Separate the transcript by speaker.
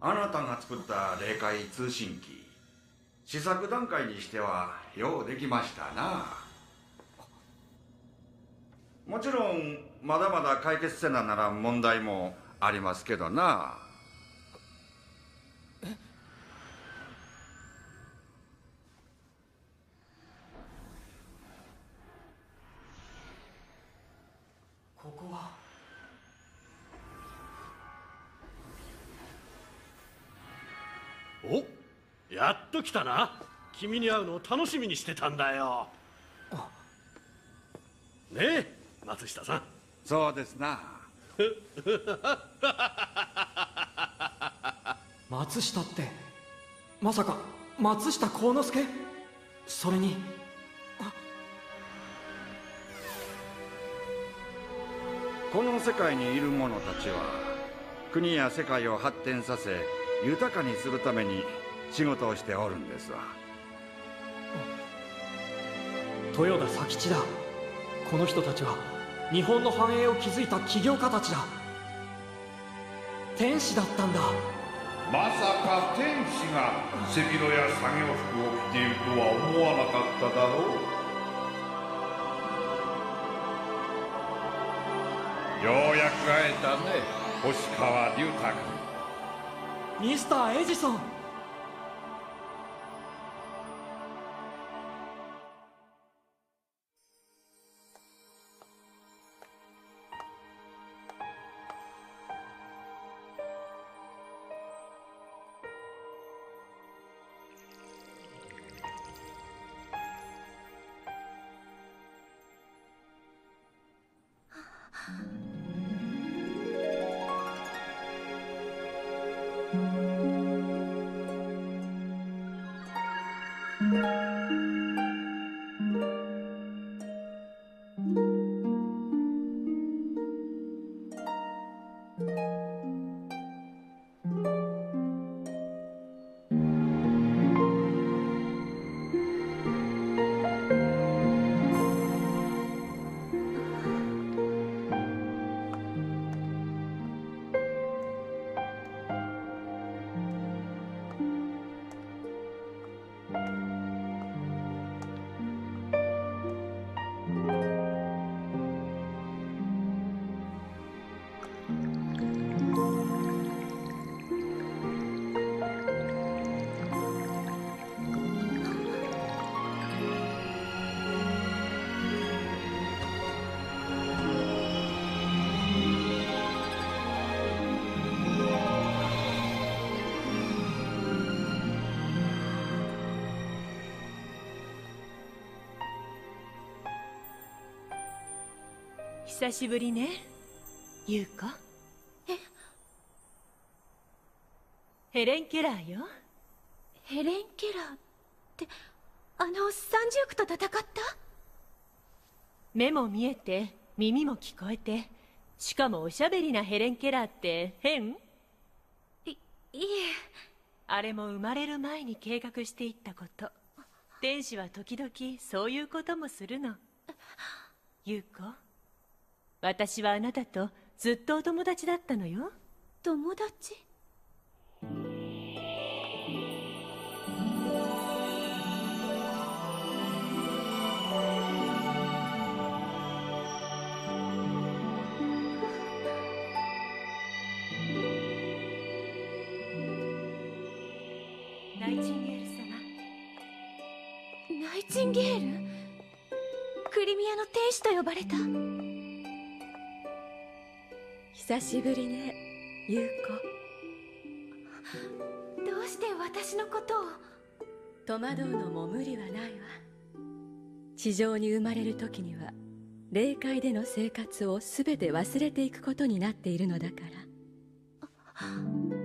Speaker 1: あなたが作った霊界通信機試作段階にしてはようできましたな。もちろんまだまだ解決せななら問題もありますけどな。
Speaker 2: おやっと来たな。君に会うのを楽しみにしてたんだよ。ねえ松下さん。
Speaker 1: そうですな。
Speaker 3: 松下ってまさか松下幸之助？それに。
Speaker 1: この世界にいる者たちは国や世界を発展させ豊かにするために仕事をしておるんですわ。
Speaker 3: 豊田佐吉だ。この人たちは日本の繁栄を築いた起業家たちだ。天使だったんだ。
Speaker 4: まさか天使が背広や作業服を着ているとは思わなかっただろう。ようやく会えたね星川龍太君
Speaker 3: ミスターエジソン。
Speaker 5: 久しぶりね。優子
Speaker 6: え？
Speaker 5: ヘレン・ケラーよ。
Speaker 6: ヘレン・ケラーってあの三重苦と戦った？
Speaker 5: 目も見えて耳も聞こえてしかもおしゃべりなヘレン・ケラーって変？
Speaker 6: いいえ。
Speaker 5: あれも生まれる前に計画していったこと。天使は時々そういうこともするの。優子私はあなたとずっとお友達だったのよ。
Speaker 6: 友達？
Speaker 5: ナイチンゲール様。
Speaker 6: ナイチンゲール？クリミアの天使と呼ばれた
Speaker 7: 久しぶりね優
Speaker 6: どうして私のことを？
Speaker 7: 子戸惑うのも無理はないわ。地上に生まれる時には霊界での生活を全て忘れていくことになっているのだから